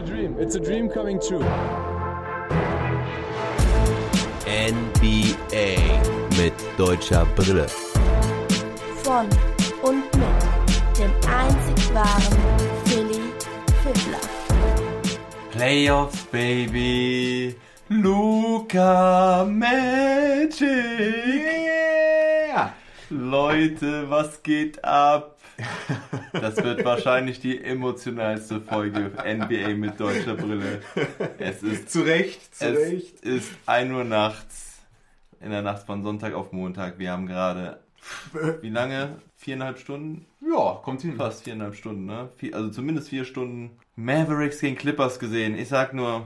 a dream. It's a dream coming true. NBA mit deutscher Brille. Von und mit dem einzig wahren Philly Fiddler. Playoffs, Baby. Luca Magic. Yeah! Leute, was geht ab? Das wird wahrscheinlich die emotionalste Folge NBA mit deutscher Brille. Es ist, Zu Recht, zu es Recht. ist 1 Uhr nachts. In der Nacht von Sonntag auf Montag. Wir haben gerade, wie lange? Viereinhalb Stunden? Ja, kommt hin. Fast viereinhalb Stunden, ne? Vier, also zumindest vier Stunden Mavericks gegen Clippers gesehen. Ich sag nur,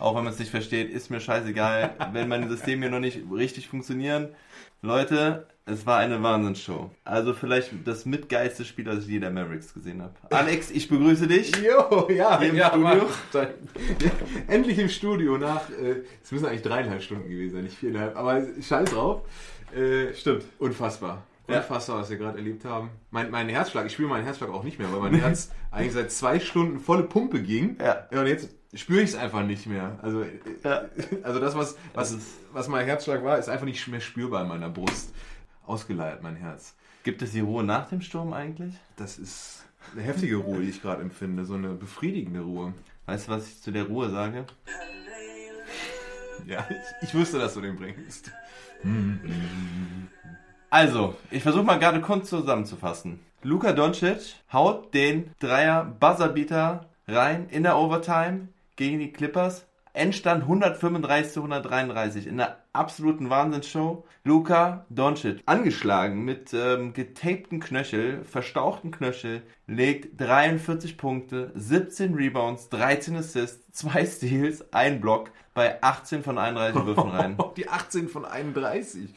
auch wenn man es nicht versteht, ist mir scheißegal, wenn meine Systeme hier noch nicht richtig funktionieren. Leute, es war eine Wahnsinnsshow. Also vielleicht das mitgeilste Spiel, das ich je der Mavericks gesehen habe. Alex, ich begrüße dich. Jo, ja, Hier im ja, Studio? Mann. Ja, endlich im Studio nach, äh, es müssen eigentlich dreieinhalb Stunden gewesen sein, nicht viereinhalb, aber scheiß drauf. Äh, Stimmt. Unfassbar. Ja. Unfassbar, was wir gerade erlebt haben. Mein, mein Herzschlag, ich spüre meinen Herzschlag auch nicht mehr, weil mein Herz eigentlich seit zwei Stunden volle Pumpe ging. Ja. und jetzt spüre ich es einfach nicht mehr. Also, äh, Ja. also das, was, was, ist- was mein Herzschlag war, ist einfach nicht mehr spürbar in meiner Brust. Ausgeleiert, mein Herz. Gibt es die Ruhe nach dem Sturm eigentlich? Das ist eine heftige Ruhe, die ich gerade empfinde. So eine befriedigende Ruhe. Weißt du, was ich zu der Ruhe sage? Ja, ich, ich wusste, dass du den bringst. Also, ich versuche mal gerade kurz zusammenzufassen. Luka Doncic haut den Dreier Buzzerbeater rein in der Overtime gegen die Clippers. Endstand 135 zu 133 in der absoluten Wahnsinnsshow. Luka Doncic, angeschlagen mit ähm, getapten Knöchel, verstauchten Knöchel, legt 43 Punkte, 17 Rebounds, 13 Assists, 2 Steals, 1 Block bei 18 von 31 Würfen rein. Die 18 von 31.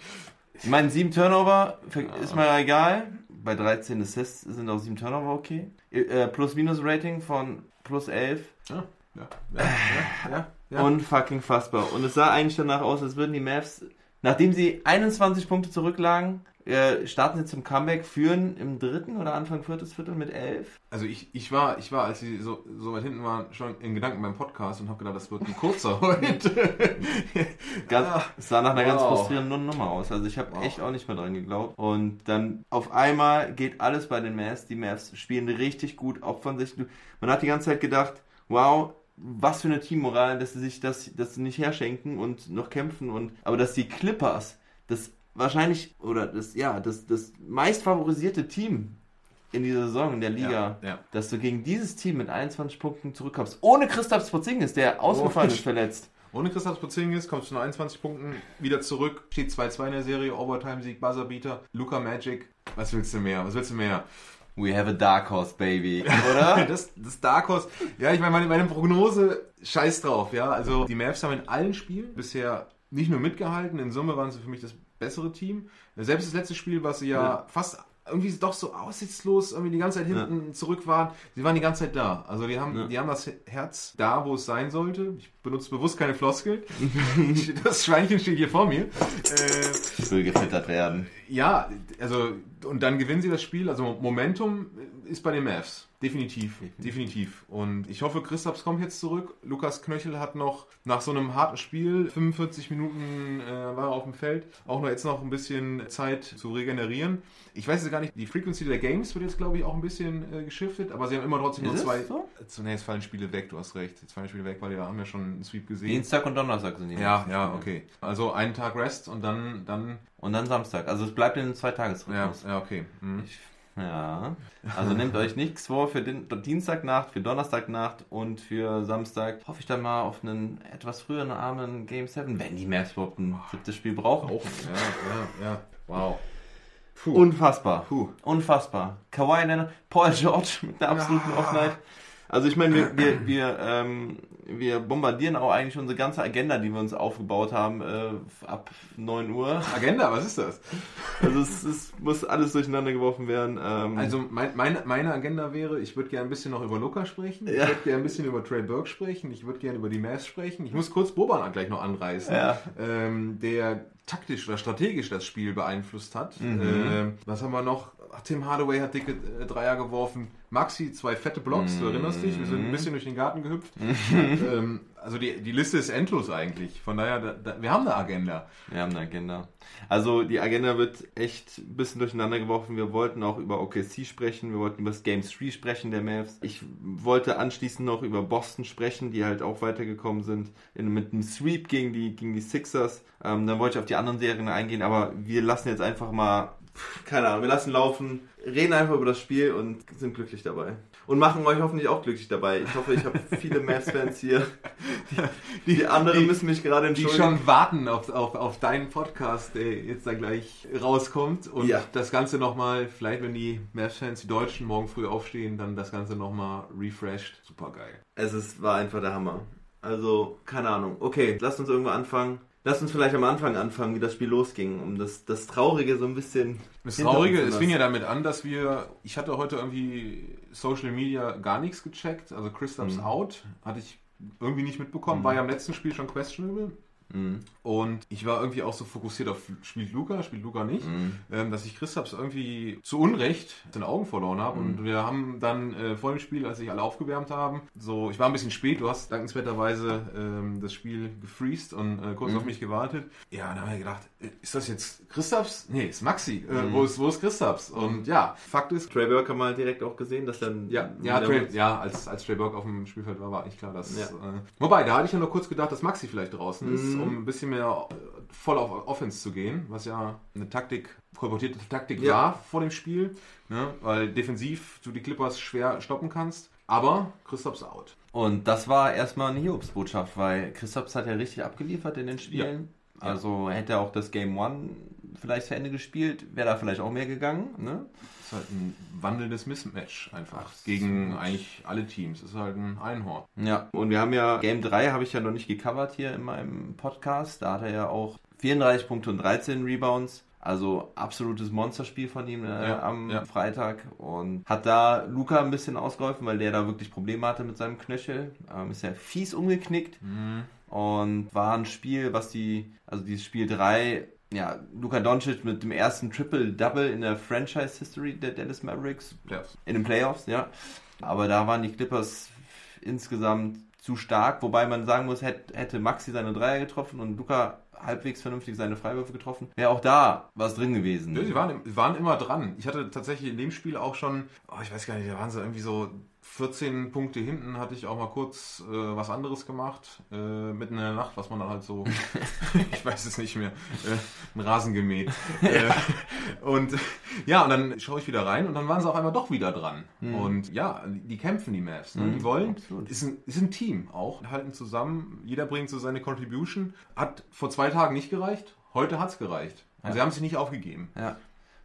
Ich meine, 7 Turnover ist mir egal. Bei 13 Assists sind auch 7 Turnover okay. Äh, Plus-Minus-Rating von plus 11. Ja, ja, ja, ja, ja. Ja. Unfucking fassbar. Und es sah eigentlich danach aus, als würden die Mavs, nachdem sie 21 Punkte zurücklagen, äh, starten sie zum Comeback, führen im dritten oder Anfang viertes Viertel mit 11. Also ich, ich war, ich war, als sie so, so weit hinten waren, schon in Gedanken beim Podcast und habe gedacht, das wird ein kurzer heute. Ganz, Ah, es sah nach einer ganz wow. frustrierenden Nummer aus. Also ich habe Wow. echt auch nicht mehr dran geglaubt. Und dann auf einmal geht alles bei den Mavs. Die Mavs spielen richtig gut, opfern sich. Man hat die ganze Zeit gedacht, wow, was für eine Teammoral, dass sie sich das, das nicht herschenken und noch kämpfen. Und, aber dass die Clippers das wahrscheinlich, oder das, ja, das, das meist favorisierte Team in dieser Saison in der Liga, Ja, ja. dass du gegen dieses Team mit 21 Punkten zurückkommst. Ohne Christoph Porzingis, der ausgefallen Oh. ist, verletzt. Ohne Christoph Porzingis kommst du nur 21 Punkten wieder zurück. Steht 2-2 in der Serie, Overtime-Sieg, Buzzerbeater, Luca Magic. Was willst du mehr? Was willst du mehr? We have a dark horse, baby. Oder? Das, das Dark Horse. Ja, ich meine, meine, meine Prognose, scheiß drauf, ja. Also die Mavs haben in allen Spielen bisher nicht nur mitgehalten, in Summe waren sie für mich das bessere Team. Selbst das letzte Spiel, was sie ja, Ja. fast irgendwie doch so aussichtslos irgendwie die ganze Zeit hinten zurück waren, sie waren die ganze Zeit da. Also die haben, Ja. die haben das Herz da, wo es sein sollte. Ich benutze bewusst keine Floskel. das Schweinchen steht hier vor mir. Äh, Ich will gefüttert werden. Ja, also und dann gewinnen sie das Spiel. Also Momentum ist bei den Mavs. Definitiv, definitiv. Und ich hoffe, Christaps kommt jetzt zurück. Lukas Knöchel hat noch nach so einem harten Spiel, 45 Minuten äh, war er auf dem Feld, auch noch jetzt noch ein bisschen Zeit zu regenerieren. Ich weiß jetzt gar nicht, die Frequency der Games wird jetzt, glaube ich, auch ein bisschen äh, geschiftet, aber sie haben immer trotzdem nur Ist es zwei. so? Zunächst fallen Spiele weg, du hast recht. Jetzt fallen Spiele weg, weil wir haben ja schon einen Sweep gesehen. Dienstag und Donnerstag sind die. Ja, ja, okay. Also einen Tag Rest und dann, dann, Und dann Samstag. Also es bleibt in den zwei ja, Tagesrhythmus. ja, okay. Mhm. Ja. Also nehmt euch nichts vor für den Dienstagnacht, für Donnerstagnacht und für Samstag. Hoffe ich dann mal auf einen etwas früheren Abend Game 7, wenn die Mavs überhaupt ein siebtes Spiel brauchen. Auch, ja, ja, ja. Wow. Puh. Unfassbar. Puh. Unfassbar. Kawhi Leonard, Paul George mit einer absoluten Ja. Offenheit. Also ich meine, wir, wir, wir, ähm, wir bombardieren auch eigentlich unsere ganze Agenda, die wir uns aufgebaut haben, äh, ab 9 Uhr. Agenda, was ist das? Also es, es muss alles durcheinander geworfen werden. Ähm, Also mein, meine, meine Agenda wäre, ich würde gerne ein bisschen noch über Luca sprechen, ich Ja. würde gerne ein bisschen über Trey Burke sprechen, ich würde gerne über die Mavs sprechen. Ich muss kurz Boban gleich noch anreißen, Ja. ähm, der taktisch oder strategisch das Spiel beeinflusst hat. Mhm. Äh, was haben wir noch? Ach, Tim Hardaway hat dicke äh, Dreier geworfen. Maxi, zwei fette Blocks, du erinnerst dich? Wir sind Mhm. ein bisschen durch den Garten gehüpft. ähm, also die, die Liste ist endlos eigentlich. Von daher, da, da, wir haben eine Agenda. Wir haben eine Agenda. Also die Agenda wird echt ein bisschen durcheinander geworfen. Wir wollten auch über OKC sprechen, wir wollten über das Game 3 sprechen der Mavs. Ich wollte anschließend noch über Boston sprechen, die halt auch weitergekommen sind in, mit einem Sweep gegen die, gegen die Sixers. Ähm, dann wollte ich auf die anderen Serien eingehen, aber wir lassen jetzt einfach mal, keine Ahnung, wir lassen laufen, reden einfach über das Spiel und sind glücklich dabei. Und machen euch hoffentlich auch glücklich dabei. Ich hoffe, ich habe viele Mavs-Fans hier. Die, die anderen die- müssen mich gerade Die entschuldigen. schon warten auf, auf, auf deinen Podcast, der jetzt dann gleich rauskommt. Und Ja. das Ganze nochmal, vielleicht wenn die Mavs-Fans, die Deutschen, morgen früh aufstehen, dann das Ganze nochmal refreshed. Super geil. Es ist, war einfach der Hammer. Also, keine Ahnung. Okay, lasst uns irgendwo anfangen. Lasst uns vielleicht am Anfang anfangen, wie das Spiel losging, um das, das Traurige so ein bisschen. Das Traurige, es fing ja damit an, dass wir, ich hatte heute irgendwie Social Media gar nichts gecheckt, also Christophs Mhm. out, hatte ich irgendwie nicht mitbekommen, war ja im letzten Spiel schon questionable. Mhm. Und ich war irgendwie auch so fokussiert auf, spielt Luca, spielt Luca nicht, Mhm. ähm, dass ich Christaps irgendwie zu Unrecht den Augen verloren habe. Mhm. Und wir haben dann äh, vor dem Spiel, als sich alle aufgewärmt haben, so, ich war ein bisschen spät, du hast dankenswerterweise ähm, das Spiel gefreezed und äh, kurz Mhm. auf mich gewartet. Ja, dann haben wir gedacht, äh, ist das jetzt Christaps? Nee, ist Maxi. Äh, Mhm. wo, ist, wo ist Christaps? Und ja, Fakt ist, Trey Burke haben wir direkt auch gesehen, dass dann. ja, ja, Trey, ja als, als Trey Burke auf dem Spielfeld war, war eigentlich klar, dass. Ja. Äh, wobei, da hatte ich ja noch kurz gedacht, dass Maxi vielleicht draußen ist, Mhm. um ein bisschen mehr äh, voll auf Offense zu gehen, was ja eine Taktik, kolportierte Taktik Ja. war vor dem Spiel, ne? weil defensiv du die Clippers schwer stoppen kannst. Aber Christophs out. Und das war erstmal eine Hiobsbotschaft, weil Christophs hat ja richtig abgeliefert in den Spielen. Ja. Also hätte er auch das Game One vielleicht zu Ende gespielt, wäre da vielleicht auch mehr gegangen. Ne? ist halt ein wandelndes Mismatch einfach Absolut. gegen eigentlich alle Teams. ist halt ein Einhorn. Ja, und wir haben ja Game 3 habe ich ja noch nicht gecovert hier in meinem Podcast. Da hat er ja auch 34 Punkte und 13 Rebounds. Also absolutes Monsterspiel von ihm äh, Ja, am ja. Freitag und hat da Luca ein bisschen ausgeholfen, weil der da wirklich Probleme hatte mit seinem Knöchel. Ähm, ist ja fies umgeknickt und war ein Spiel, was die, also dieses Spiel 3, ja, Luka Doncic mit dem ersten Triple-Double in der Franchise-History der Dallas Mavericks Ja. in den Playoffs, ja. Aber da waren die Clippers insgesamt zu stark, wobei man sagen muss, hätte, Maxi seine Dreier getroffen und Luca halbwegs vernünftig seine Freiwürfe getroffen, wäre auch da was drin gewesen. Ja, sie waren, waren immer dran. Ich hatte tatsächlich in dem Spiel auch schon, oh, ich weiß gar nicht, da waren sie irgendwie so 14 Punkte hinten, hatte ich auch mal kurz äh, was anderes gemacht, äh, mitten in der Nacht, was man dann halt so, ich weiß es nicht mehr, äh, einen Rasen gemäht. äh, und ja, und dann schaue ich wieder rein und dann waren sie auf einmal doch wieder dran. Und ja, die kämpfen, die Mavs. Ne? Die Mhm, wollen, absolut. ist ein, ist ein Team auch, halten zusammen, jeder bringt so seine Contribution. Hat vor zwei Tagen nicht gereicht, heute hat's gereicht. Und Ja. sie haben sich nicht aufgegeben. Ja.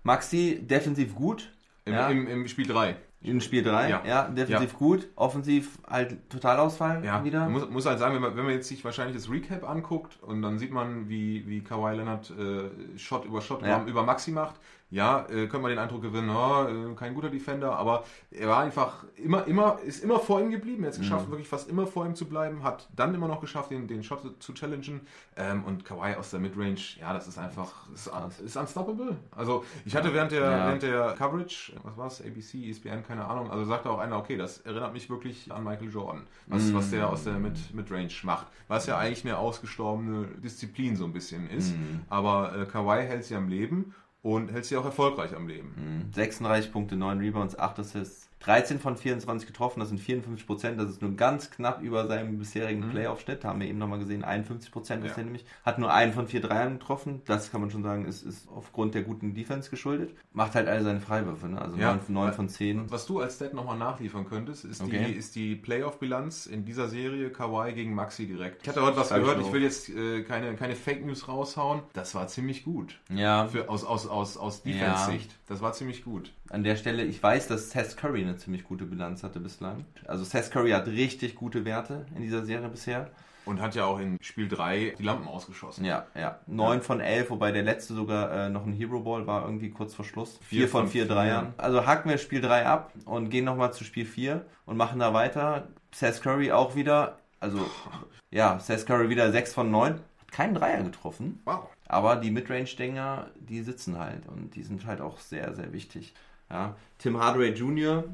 Maxi defensiv gut. Im, ja. im, im Spiel 3. in Spiel 3, ja. Ja. defensiv gut, offensiv halt Totalausfall Ja, wieder. Man muss, muss halt sagen, wenn man, wenn man jetzt sich wahrscheinlich das Recap anguckt und dann sieht man, wie, wie Kawhi Leonard äh, Shot über Shot Ja. über Maxi macht, ja, äh, könnte man den Eindruck gewinnen, oh, äh, kein guter Defender, aber er war einfach immer, immer, ist immer vor ihm geblieben, er hat es geschafft, Mhm. wirklich fast immer vor ihm zu bleiben, hat dann immer noch geschafft, den, den Shot zu challengen ähm, und Kawhi aus der Midrange, ja, das ist einfach, ist, ist unstoppable. Also ich hatte während der, Ja. während der Coverage, was war es, ABC, ESPN, keine Ahnung, also sagte auch einer, okay, das erinnert mich wirklich an Michael Jordan, was, Mhm. was der aus der Mid Midrange macht, was ja eigentlich eine ausgestorbene Disziplin so ein bisschen ist, Mhm. aber äh, Kawhi hält sie am Leben und hält sie auch erfolgreich am Leben. Mhm. 36 Punkte, 9 Rebounds, 8 Assists, 13 von 24 getroffen, das sind 54 Prozent, das ist nur ganz knapp über seinem bisherigen Mhm. Playoff-Schnitt, haben wir eben nochmal gesehen, 51 Prozent ist Ja. er nämlich, hat nur einen von vier Dreiern getroffen, das kann man schon sagen, ist, ist aufgrund der guten Defense geschuldet, macht halt alle seine Freiwürfe, ne? also Ja. 9, von 9 von 10. Und was du als Stat nochmal nachliefern könntest, ist Okay. die, ist die Playoff-Bilanz in dieser Serie Kawhi gegen Maxi direkt. Ich hatte heute was ich gehört, drauf. ich will jetzt äh, keine, keine Fake News raushauen. Das war ziemlich gut. Ja, Für, aus aus, aus, aus Ja. Defense-Sicht. Das war ziemlich gut. An der Stelle, ich weiß, dass Seth Curry eine ziemlich gute Bilanz hatte bislang. Also Seth Curry hat richtig gute Werte in dieser Serie bisher. Und hat ja auch in Spiel 3 die Lampen ausgeschossen. Ja, ja. 9 von 11, wobei der letzte sogar äh, noch ein Hero Ball war, irgendwie kurz vor Schluss. 4 Vier von von 4 vier. Dreiern. Also hacken wir Spiel 3 ab und gehen nochmal zu Spiel 4 und machen da weiter. Seth Curry auch wieder, also ja, Seth Curry wieder 6 von 9. Hat keinen Dreier getroffen. Wow. Aber die Midrange-Dinger, die sitzen halt und die sind halt auch sehr, sehr wichtig. Ja. Tim Hardaway Jr.,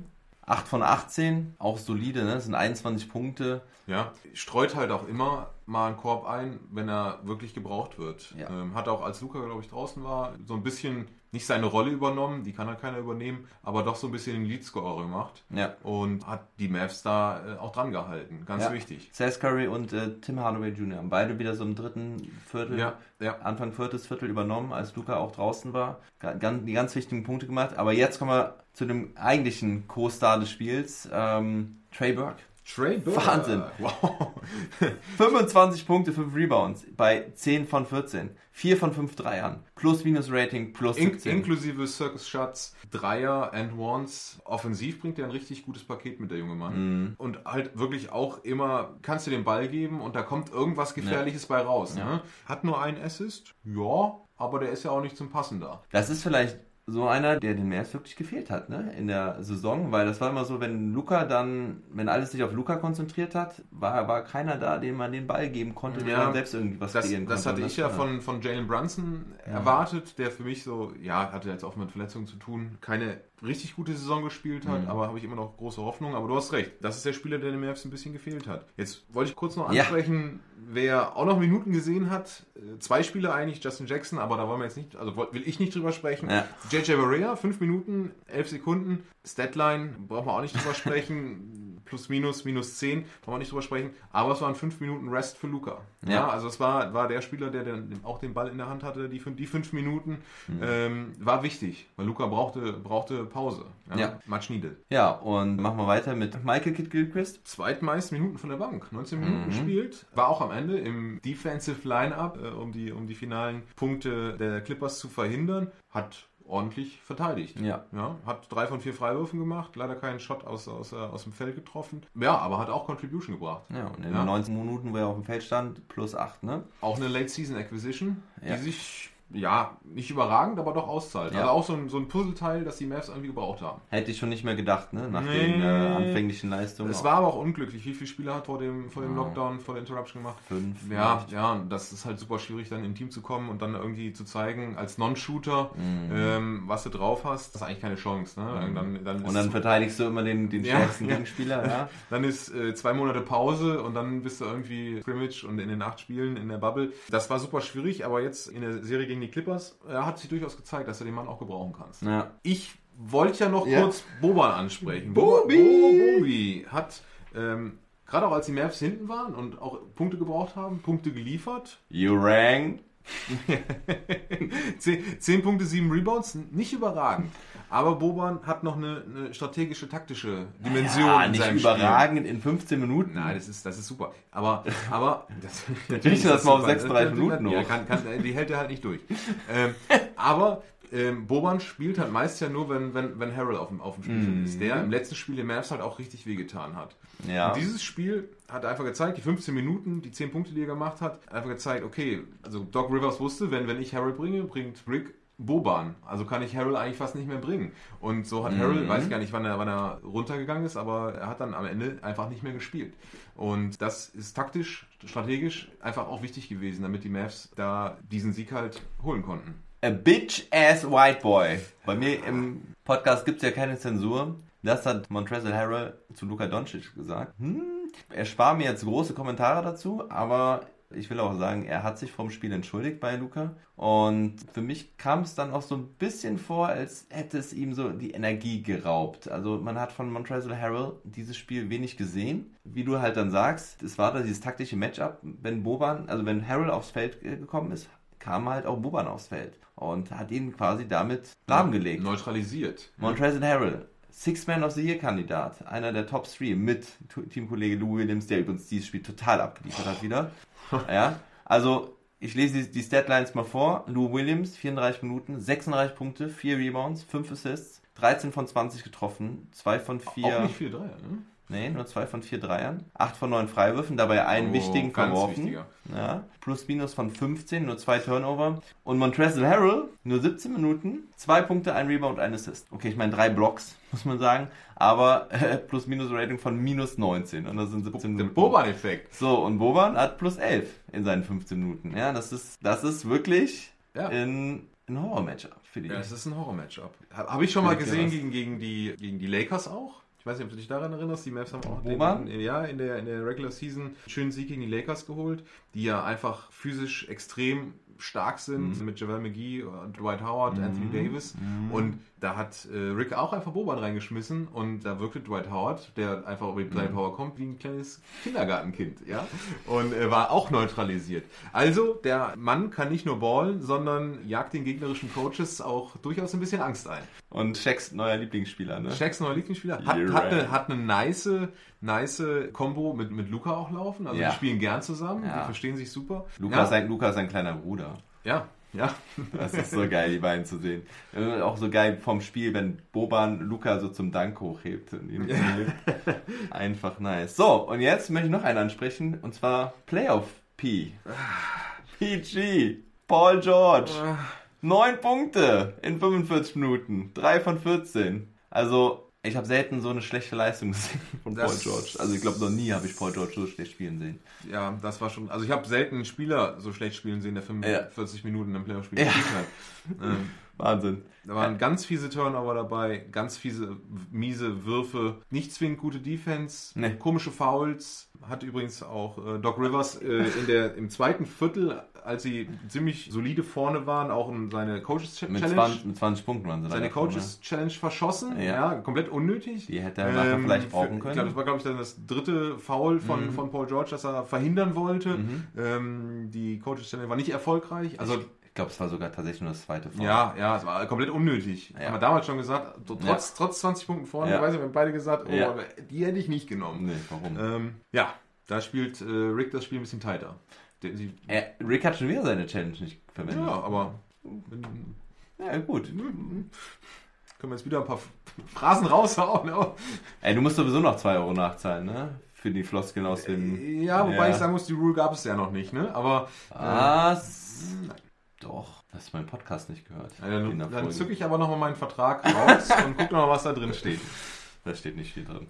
8 von 18, auch solide, ne? Das sind 21 Punkte. Ja, streut halt auch immer mal einen Korb ein, wenn er wirklich gebraucht wird. Ja. Ähm, hat auch, als Luca, glaube ich, draußen war, so ein bisschen nicht seine Rolle übernommen, die kann halt keiner übernehmen, aber doch so ein bisschen den Leadscorer gemacht. Ja. Und hat die Mavs da äh, auch dran gehalten. Ganz Ja. wichtig. Seth Curry und äh, Tim Hardaway Jr. haben beide wieder so im dritten Viertel, Ja. Anfang viertes Viertel übernommen, als Luca auch draußen war. Ga- Ganz, die ganz wichtigen Punkte gemacht. Aber jetzt kommen wir zu dem eigentlichen Co-Star des Spiels, ähm, Trey Burke. Trey Burke. Wahnsinn. Wow. 25 Punkte, 5 Rebounds bei 10 von 14. 4 von 5 Dreiern. Plus-Minus-Rating, plus In 17. inklusive Circus Shots, Dreier and Ones. Offensiv bringt er ein richtig gutes Paket mit, der junge Mann. Mhm. Und halt wirklich auch immer, kannst du den Ball geben und da kommt irgendwas Gefährliches bei raus. Ne? Hat nur einen Assist, ja, aber der ist ja auch nicht zum Passen da. Das ist vielleicht so einer, der den Mavs wirklich gefehlt hat, ne? In der Saison, weil das war immer so, wenn Luca dann, wenn alles sich auf Luca konzentriert hat, war, war keiner da, dem man den Ball geben konnte, der Ja, dann selbst irgendwie was Das, kreieren das konnte. hatte ne? ich ja von, von Jalen Brunson erwartet, der für mich so, ja, hatte jetzt auch mit Verletzungen zu tun, keine richtig gute Saison gespielt hat, Mhm. aber habe ich immer noch große Hoffnung. Aber du hast recht, das ist der Spieler, der dem Mavs ein bisschen gefehlt hat. Jetzt wollte ich kurz noch Ja. ansprechen, wer auch noch Minuten gesehen hat. Äh, Zwei Spieler eigentlich, Justin Jackson, aber da wollen wir jetzt nicht, also will ich nicht drüber sprechen. Ja. JJ Barea, 5 Minuten, 11 Sekunden. Statline, brauchen wir auch nicht drüber sprechen. Plus, minus, minus 10, brauchen wir nicht drüber sprechen. Aber es waren 5 Minuten Rest für Luca. Ja. Ja. also es war, war der Spieler, der dann auch den Ball in der Hand hatte, die, die 5 Minuten. Mhm. Ähm, war wichtig, weil Luca brauchte, brauchte Pause. Ja. Much needed. Ja, und machen wir weiter mit Michael Kidd Gilchrist. Zweitmeist Minuten von der Bank. 19 Minuten Mhm. gespielt. War auch am Ende im Defensive Lineup, äh, um, die, um die finalen Punkte der Clippers zu verhindern. Hat ordentlich verteidigt. Ja. Ja, hat drei von vier Freiwürfen gemacht, leider keinen Shot aus, aus, äh, aus dem Feld getroffen. Ja, aber hat auch Contribution gebracht. Ja, und in Ja. den 19 Minuten, wo er auf dem Feld stand, plus 8, ne? Auch eine Late Season Acquisition, Ja. die sich ja nicht überragend, aber doch auszahlt. Ja. Also auch so ein, so ein Puzzleteil, das die Mavs irgendwie gebraucht haben. Hätte ich schon nicht mehr gedacht, ne? Nach Nee. den äh, anfänglichen Leistungen. Es war aber auch unglücklich. Wie viele Spieler hat vor dem, vor dem. Lockdown, vor der Interruption gemacht? fünf. Ja, vielleicht. ja, das ist halt super schwierig, dann in ein Team zu kommen und dann irgendwie zu zeigen, als Non-Shooter, Mhm. ähm, was du drauf hast. Das ist eigentlich keine Chance. Ne? Und dann, dann Und dann verteidigst du immer den, den stärksten ja. Gegenspieler, ja? dann ist äh, zwei Monate Pause und dann bist du irgendwie Scrimmage und in den acht Spielen in der Bubble. Das war super schwierig, aber jetzt in der Serie gegen die Clippers äh, hat sich durchaus gezeigt, dass du den Mann auch gebrauchen kannst. Ja. Ich wollte ja noch Ja. kurz Boban ansprechen. Bobi! Bo- Bobi hat, ähm, gerade auch als die Mavs hinten waren und auch Punkte gebraucht haben, Punkte geliefert. You rang. 10, 10 Punkte, 7 Rebounds, nicht überragend. Aber Boban hat noch eine, eine strategische, taktische Dimension Ja, in nicht seinem überragend in 15 Minuten. Spiel. Nein, das ist, das ist super. Aber, aber das, Natürlich ist das mal auf super. 36 Minuten ja, hoch. kann, kann, die hält er halt nicht durch. ähm, aber ähm, Boban spielt halt meist ja nur, wenn, wenn, wenn Harrell auf dem, auf dem Spielfeld ist, der im letzten Spiel den Mavs halt auch richtig wehgetan hat. Ja. Und dieses Spiel hat einfach gezeigt, die 15 Minuten, die 10 Punkte, die er gemacht hat, einfach gezeigt, okay, also Doc Rivers wusste, wenn, wenn ich Harrell bringe, bringt Rick Boban. Also kann ich Harrell eigentlich fast nicht mehr bringen. Und so hat Harrell, weiß ich gar nicht, wann er, wann er runtergegangen ist, aber er hat dann am Ende einfach nicht mehr gespielt. Und das ist taktisch, strategisch einfach auch wichtig gewesen, damit die Mavs da diesen Sieg halt holen konnten. A bitch ass white boy. Bei mir im Podcast gibt es ja keine Zensur. Das hat Montrezl Harrell zu Luka Doncic gesagt. Hm, er spart mir jetzt große Kommentare dazu, aber ich will auch sagen, er hat sich vom Spiel entschuldigt bei Luca. Und für mich kam es dann auch so ein bisschen vor, als hätte es ihm so die Energie geraubt. Also man hat von Montrezl Harrell dieses Spiel wenig gesehen. Wie du halt dann sagst, es war da dieses taktische Matchup, wenn Boban, also wenn Harrell aufs Feld äh, gekommen ist, kam halt auch Boban aufs Feld und hat ihn quasi damit lahmgelegt. Neutralisiert. Montrezl Harrell, Six-Man of the Year-Kandidat, einer der Top 3 mit Teamkollege Lou Williams, der übrigens dieses Spiel total abgeliefert hat wieder. ja, also ich lese die, die Statlines mal vor. Lou Williams, 34 Minuten, 36 Punkte, 4 Rebounds, 5 Assists, 13 von 20 getroffen, 2 von 4. Auch nicht viel Dreier, ne? Nee, nur 2 von 4 Dreiern. 8 von 9 Freiwürfen, dabei einen Oh, wichtigen verworfen. wichtiger. Ja, plus minus von 15, nur 2 Turnover. Und Montrezl Harrell, nur 17 Minuten, 2 Punkte, ein Rebound, ein Assist. Okay, ich meine 3 Blocks, muss man sagen. Aber äh, plus minus Rating von minus 19. Und das sind 17 Der Minuten. Boban-Effekt. So, und Boban hat plus 11 in seinen 15 Minuten. Ja, das ist, das ist wirklich Ja. ein, ein Horror-Matchup für die. Ja, es ist ein Horror-Matchup. Habe ich schon mal gesehen gegen, gegen, die, gegen die Lakers auch. Ich weiß nicht, ob du dich daran erinnerst. Die Mavs haben auch Boban? den, ja, in der, in der Regular Season einen schönen Sieg gegen die Lakers geholt, die ja einfach physisch extrem stark sind mit Javel McGee, Dwight Howard, Anthony Davis. Und da hat äh, Rick auch einfach Boban reingeschmissen und da wirkte Dwight Howard, der einfach über die Playpower kommt, wie ein kleines Kindergartenkind, ja. Und äh, war auch neutralisiert. Also, der Mann kann nicht nur ballen, sondern jagt den gegnerischen Coaches auch durchaus ein bisschen Angst ein. Und Shaqs neuer Lieblingsspieler, ne? Shaqs neuer Lieblingsspieler hat, hat, right. eine, hat eine nice, nice Combo mit, mit Luca auch laufen. Also Ja. die spielen gern zusammen, Ja. die verstehen sich super. Luca, ja. ist ein, Luca ist ein kleiner Bruder. ja, ja. Das ist so geil, die beiden zu sehen. Auch so geil vom Spiel, wenn Boban Luca so zum Dank hochhebt. Und ihn. Einfach nice. So, und jetzt möchte ich noch einen ansprechen, und zwar Playoff P. PG. Paul George. Neun Punkte in 45 Minuten. Drei von 14. Also, ich habe selten so eine schlechte Leistung gesehen von Paul Das- George. Also, ich glaube, noch nie habe ich Paul George so schlecht spielen sehen. Ja, das war schon. Also ich habe selten einen Spieler so schlecht spielen sehen, der 45 Minuten im Playoff-Spiel Ja. gespielt hat. Ähm, Wahnsinn. da waren ganz fiese Turnover dabei, ganz fiese, miese Würfe, nicht zwingend gute Defense, Nee. komische Fouls. Hat übrigens auch äh, Doc Rivers äh, in der, im zweiten Viertel, als sie ziemlich solide vorne waren, auch in seine Coaches Mit Challenge. 20, mit 20 Punkten waren sie seine. Coaches Challenge verschossen, Ja. ja, komplett unnötig. Die hätte er nachher vielleicht brauchen können. Ich glaube, das war, glaube ich, dann das dritte Foul von, von Paul George, das er verhindern wollte. Ähm, die Coaches Challenge war nicht erfolgreich. Also, Ich glaube, es war sogar tatsächlich nur das zweite Foul. ja, ja, es war komplett unnötig. Ja. Haben wir damals schon gesagt, trotz, Ja. trotz 20 Punkten vorne, Ja. weiß ich, wir haben beide gesagt, oh, Ja. aber die hätte ich nicht genommen. Nee, warum? Ähm, ja, da spielt äh, Rick das Spiel ein bisschen tighter. Den, sie, Er, Rick hat schon wieder seine Challenge nicht verwendet. ja, aber Ja, gut. können wir jetzt wieder ein paar Phrasen raushauen. Ey, du musst sowieso noch 2 Euro nachzahlen, ne? Für die Floskeln aus dem... ja, wobei Ja. ich sagen muss, die Rule gab es ja noch nicht, ne? Aber Was? Doch. Hast du meinen Podcast nicht gehört? Ja, dann, dann zücke ich aber nochmal meinen Vertrag raus und gucke nochmal, was da drin steht. Da steht nicht viel drin.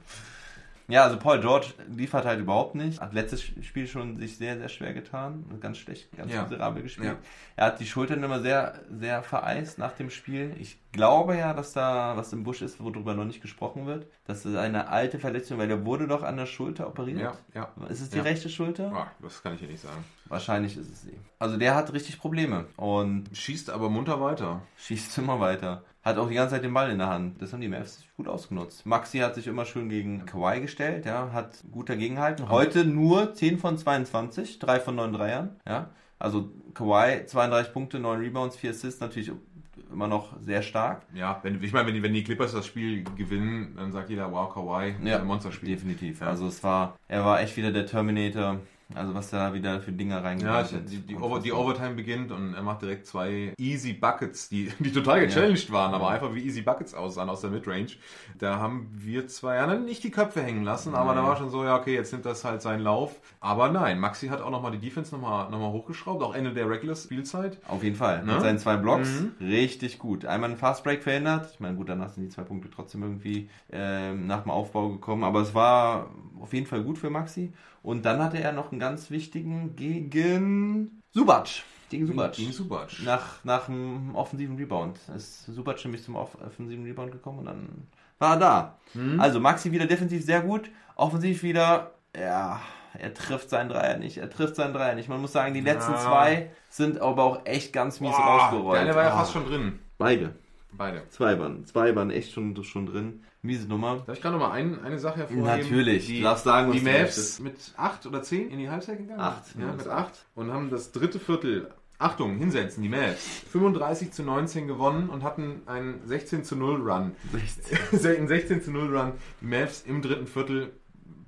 Ja, also Paul George liefert halt überhaupt nicht. Hat letztes Spiel schon sich sehr, sehr schwer getan. Ganz schlecht, ganz Ja. miserabel gespielt. Ja. Er hat die Schultern immer sehr, sehr vereist nach dem Spiel. Ich glaube ja, dass da was im Busch ist, worüber noch nicht gesprochen wird. Das ist eine alte Verletzung, weil er wurde doch an der Schulter operiert. Ja, ja. Ist es die Ja. rechte Schulter? Ah, das kann ich hier nicht sagen. Wahrscheinlich ist es sie. Also der hat richtig Probleme und Schießt aber munter weiter. schießt immer weiter. Hat auch die ganze Zeit den Ball in der Hand. Das haben die Mavs gut ausgenutzt. Maxi hat sich immer schön gegen Kawhi gestellt, ja, hat gut dagegenhalten. Heute nur 10 von 22, 3 von 9 Dreiern, ja. Also Kawhi 32 Punkte, 9 Rebounds, 4 Assists, natürlich immer noch sehr stark. Ja, wenn, ich meine, wenn die, wenn die Clippers das Spiel gewinnen, dann sagt jeder, wow, Kawhi, ein Monsterspiel. definitiv. Ja. Also es war, er war echt wieder der Terminator. Also was da wieder für Dinger Ja, reingebracht hat. die, die, Over, die Overtime beginnt und er macht direkt zwei Easy Buckets, die, die total gechallenged waren, aber einfach wie Easy Buckets aussahen aus der Midrange. Da haben wir zwei ja dann nicht die Köpfe hängen lassen, aber da war schon so, ja, okay, jetzt nimmt das halt seinen Lauf. Aber nein, Maxi hat auch nochmal die Defense nochmal noch mal hochgeschraubt, auch Ende der Regular Spielzeit. Auf jeden Fall. Ne? Mit seinen zwei Blocks. Mhm. Richtig gut. Einmal einen Fastbreak verhindert. Ich meine, gut, danach sind die zwei Punkte trotzdem irgendwie ähm, nach dem Aufbau gekommen. Aber es war auf jeden Fall gut für Maxi. Und dann hatte er noch einen ganz wichtigen gegen Subac. Gegen Subac. Gegen Subac. Nach, nach einem offensiven Rebound. Ist Subac nämlich zum off- offensiven Rebound gekommen und dann war er da. Mhm. Also Maxi wieder defensiv sehr gut. Offensiv wieder, ja, er trifft seinen Dreier nicht. Er trifft seinen Dreier nicht. Man muss sagen, die letzten Ja. zwei sind aber auch echt ganz mies Boah, rausgerollt. Der eine war ja Ah. fast schon drin. Beide. Beide. Zwei waren. Zwei waren echt schon, schon drin. Miese Nummer. Darf ich gerade noch mal ein, eine Sache hervorheben? Natürlich. Die, darfst sagen, was die Mavs mit 8 oder 10 in die Halbzeit gegangen? Acht. Ja, mit 8. Und haben das dritte Viertel, Achtung, hinsetzen, die Mavs, 35 zu 19 gewonnen und hatten einen 16 zu 0 Run. Einen 16 zu 0 Run. Die Mavs im dritten Viertel